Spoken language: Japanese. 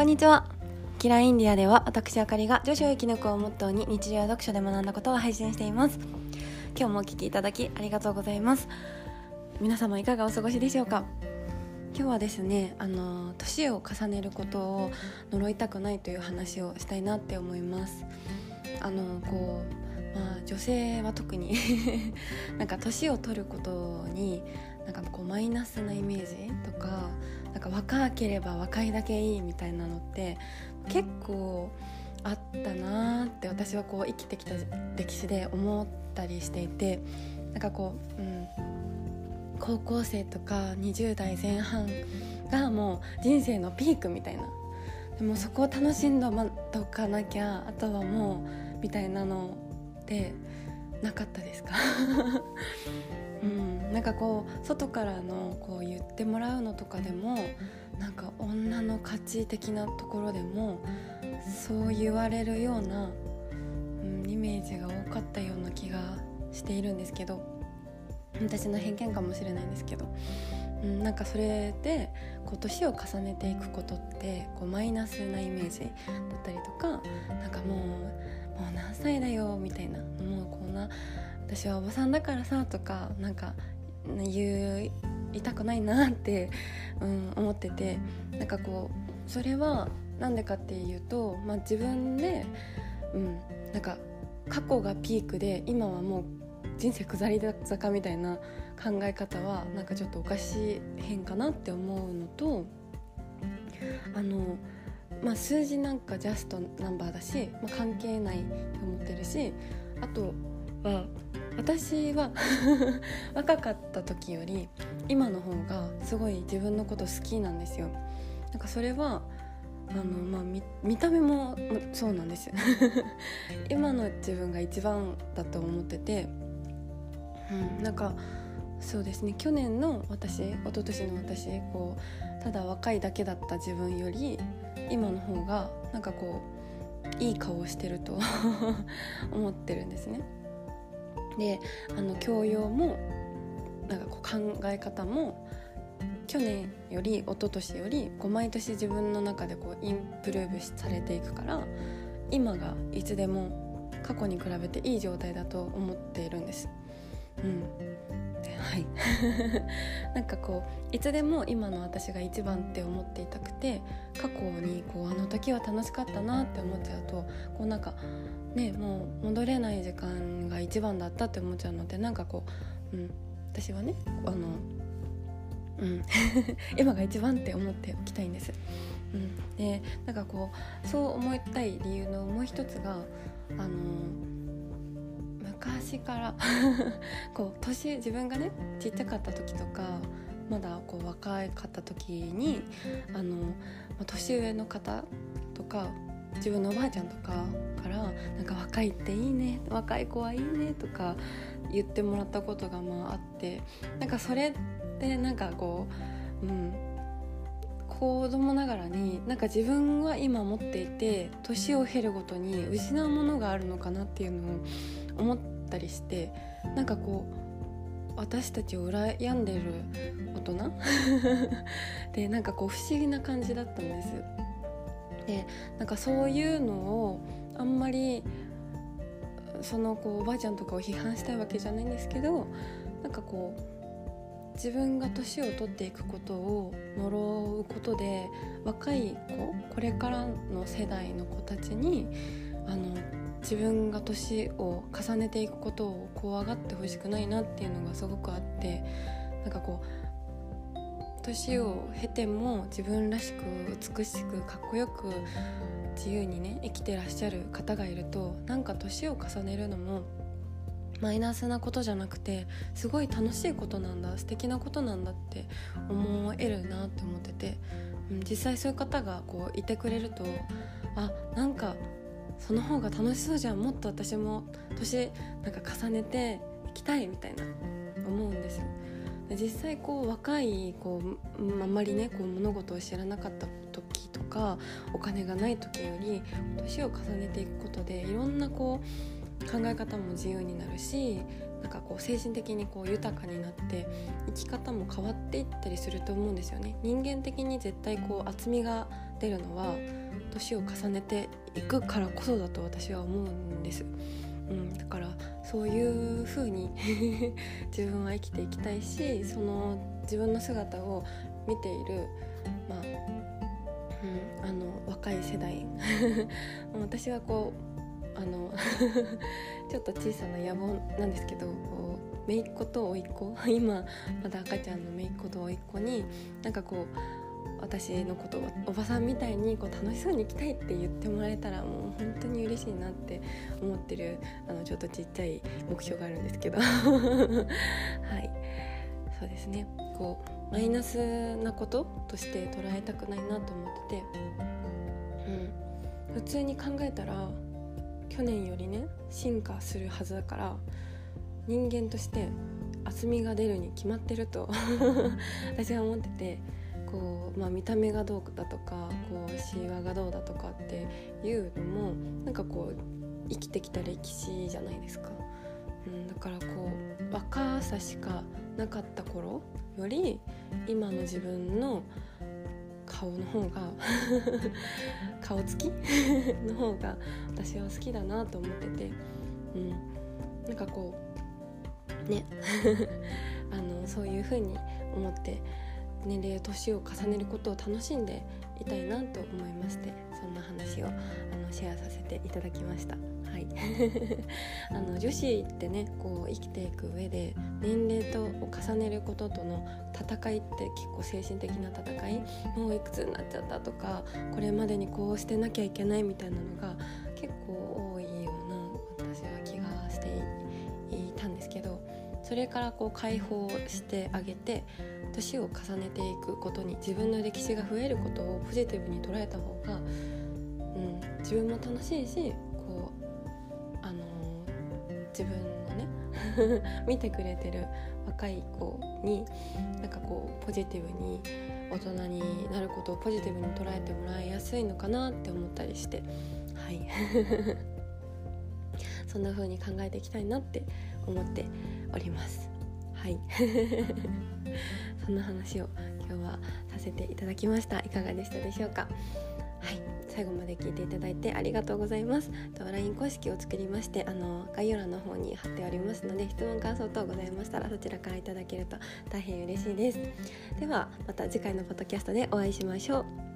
こんにちは。キラインディアでは私あかりが女子を生き抜くをモットーに日常読書で学んだことを配信しています。今日もお聴きいただきありがとうございます。皆様いかがお過ごしでしょうか？今日はですねあの年を重ねることを呪いたくないという話をしたいなって思います。あのこうまあ女性は特に なんか年を取ることになんかこうマイナスなイメージとかなんか若ければ若いだけいいみたいなのって結構あったなーって私はこう生きてきた歴史で思ったりしていてなんかこう、うん、高校生とか20代前半がもう人生のピークみたいな。でもそこを楽しんどかなきゃあとはもうみたいなのでなかったですか？うん、なんかこう外からのこう言ってもらうのとかでもなんか女の価値的なところでもそう言われるような、うん、イメージが多かったような気がしているんですけど私の偏見かもしれないんですけど、うん、なんかそれでこう年を重ねていくことってこうマイナスなイメージだったりとかなんかもうもう何歳だよみたいなもうこんな私はおばさんだからさとかなんか言いたくないなって、うん、思っててなんかこうそれは何でかっていうと、まあ、自分で、うん、なんか過去がピークで今はもう人生下り坂みたいな考え方はなんかちょっとおかしい変かなって思うのとあの、まあ、数字なんかジャストナンバーだし、まあ、関係ないと思ってるしあとは私は 若かった時より今の方がすごい自分のこと好きなんですよ。なんかそれはあの、まあ、見見た目もそうなんです 今の自分が一番だと思ってて、うん、なんかそうですね。去年の私一昨年の私こうただ若いだけだった自分より今の方がなんかこういい顔をしてると 思ってるんですね。であの教養もなんかこう考え方も去年より一昨年よりこう毎年自分の中でこうインプルーブされていくから今がいつでも過去に比べていい状態だと思っているんです。うん、なんかこういつでも今の私が一番って思っていたくて過去にこうあの時は楽しかったなって思っちゃうとこうなんかねもう戻れない時間が一番だったって思っちゃうのでなんかこう、うん、私はねあの、うん、今が一番って思っておきたいんです。うん、でなんかこうそう思いたい理由のもう一つがあの昔から。こう年自分がねちっちゃかった時とかまだこう若かった時にあの年上の方とか自分のおばあちゃんとかからなんか若いっていいね若い子はいいねとか言ってもらったことがまああってなんかそれってなんかこううん子供ながらになんか自分は今持っていて年を経るごとに失うものがあるのかなっていうのを思ったりしてなんかこう私たちを羨んでる大人？でなんかこう不思議な感じだったんです。でなんかそういうのをあんまりそのこうおばあちゃんとかを批判したいわけじゃないんですけどなんかこう自分が年を取っていくことを呪うことで若い子これからの世代の子たちにあの自分が年を重ねていくことを怖がってほしくないなっていうのがすごくあってなんかこう年を経ても自分らしく美しくかっこよく自由にね生きてらっしゃる方がいるとなんか年を重ねるのもマイナスなことじゃなくてすごい楽しいことなんだ素敵なことなんだって思えるなって思ってて、実際そういう方がこういてくれるとあなんかその方が楽しそうじゃんもっと私も年なんか重ねていきたいみたいな思うんですよ。実際こう若いこうあんまりねこう物事を知らなかった時とかお金がない時より年を重ねていくことでいろんなこう考え方も自由になるしなんかこう精神的にこう豊かになって生き方も変わっていったりすると思うんですよね。人間的に絶対こう厚みが出るのは年を重ねていくからこそだと私は思うんです、うん、だからそういう風に 自分は生きていきたいしその自分の姿を見ているまあ、うん、あの若い世代。私はこうあの ちょっと小さな野望なんですけどこう姪っ子と甥っ子。今まだ赤ちゃんの姪っ子と甥っ子になんかこう私のことをおばさんみたいにこう楽しそうに生きたいって言ってもらえたらもう本当に嬉しいなって思ってるあのちょっとちっちゃい目標があるんですけど。はい。そうですね。こうマイナスなこととして捉えたくないなと思ってて、うん、普通に考えたら去年よりね進化するはずだから人間として厚みが出るに決まってると 私は思っててこう、まあ、見た目がどうだとかこうシワがどうだとかっていうのもなんかこう生きてきた歴史じゃないですか。うん、だからこう若さしかなかった頃より今の自分の顔の方が顔つき？の方が私は好きだなと思ってて、うん、なんかこうね。あのそういう風に思って年齢年を重ねることを楽しんでいたいなと思いましてそんな話をあのシェアさせていただきました。はい。あの女子ってねこう生きていく上で年齢とを重ねることとの戦いって結構精神的な戦いもういくつになっちゃったとかこれまでにこうしてなきゃいけないみたいなのが結構多いような私は気がしていたんですけどそれからこう解放してあげて年を重ねていくことに自分の歴史が増えることをポジティブに捉えた方が、うん、自分も楽しいし、自分のね 見てくれてる若い子になんかこうポジティブに大人になることをポジティブに捉えてもらいやすいのかなって思ったりしてはい。そんな風に考えていきたいなって思っております。はい。そんな話を今日はさせていただきました。いかがでしたでしょうか？最後まで聞いていただいてありがとうございます。と LINE 公式を作りましてあの概要欄の方に貼っておりますので質問感想等ございましたらそちらからいただけると大変嬉しいです。ではまた次回のポッドキャストでお会いしましょう。